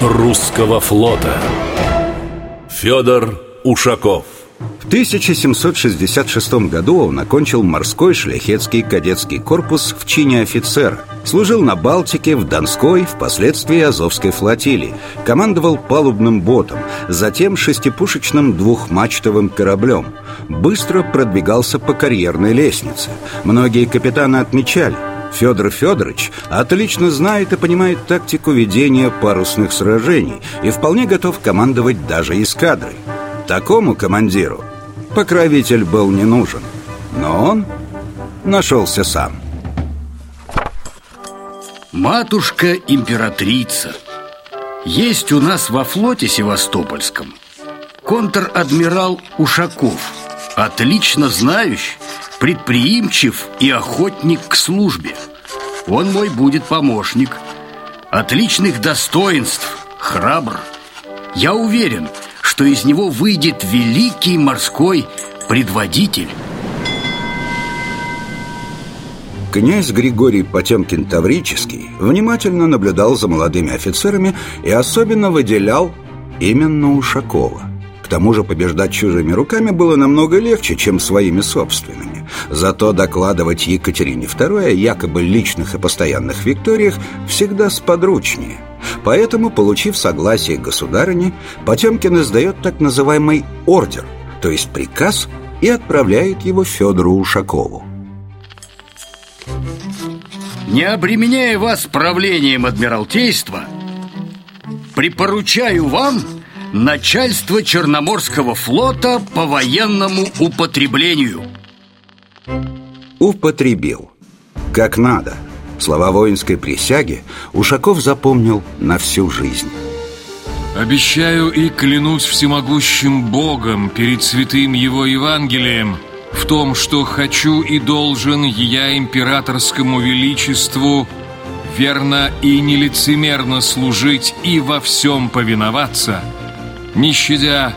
русского флота. Федор Ушаков. В 1766 году он окончил морской шляхетский кадетский корпус в чине офицера. Служил на Балтике, в Донской, впоследствии Азовской флотилии. Командовал палубным ботом, затем шестипушечным двухмачтовым кораблем. Быстро продвигался по карьерной лестнице. Многие капитаны отмечали Федор Федорович отлично знает и понимает тактику ведения парусных сражений и вполне готов командовать даже эскадрой. Такому командиру покровитель был не нужен, но он нашелся сам. Матушка-императрица Есть у нас во флоте Севастопольском контр-адмирал Ушаков Отлично знающий предприимчив и охотник к службе. Он мой будет помощник. Отличных достоинств, храбр. Я уверен, что из него выйдет великий морской предводитель. Князь Григорий Потемкин-Таврический внимательно наблюдал за молодыми офицерами и особенно выделял именно Ушакова. К тому же побеждать чужими руками было намного легче, чем своими собственными. Зато докладывать Екатерине II о якобы личных и постоянных викториях всегда сподручнее. Поэтому, получив согласие государыни, Потемкин издает так называемый ордер, то есть приказ, и отправляет его Федору Ушакову. Не обременяя вас правлением Адмиралтейства, припоручаю вам Начальство Черноморского флота по военному употреблению Употребил. Как надо. Слова воинской присяги Ушаков запомнил на всю жизнь. Обещаю и клянусь всемогущим Богом перед святым Его Евангелием в том, что хочу и должен я императорскому величеству верно и нелицемерно служить и во всем повиноваться – не щадя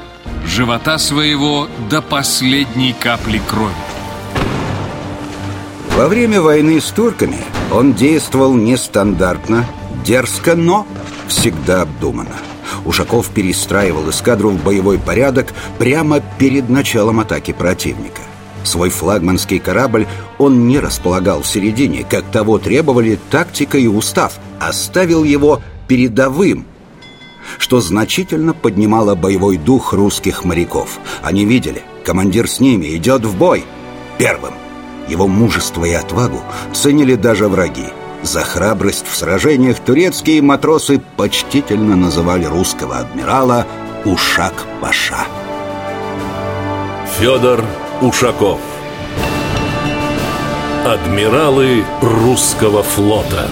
живота своего до последней капли крови. Во время войны с турками он действовал нестандартно, дерзко, но всегда обдуманно. Ушаков перестраивал эскадру в боевой порядок прямо перед началом атаки противника. Свой флагманский корабль он не располагал в середине, как того требовали тактика и устав, оставил его передовым, что значительно поднимало боевой дух русских моряков. Они видели, командир с ними идет в бой первым. Его мужество и отвагу ценили даже враги. За храбрость в сражениях турецкие матросы почтительно называли русского адмирала Ушак-Паша. Федор Ушаков Адмиралы русского флота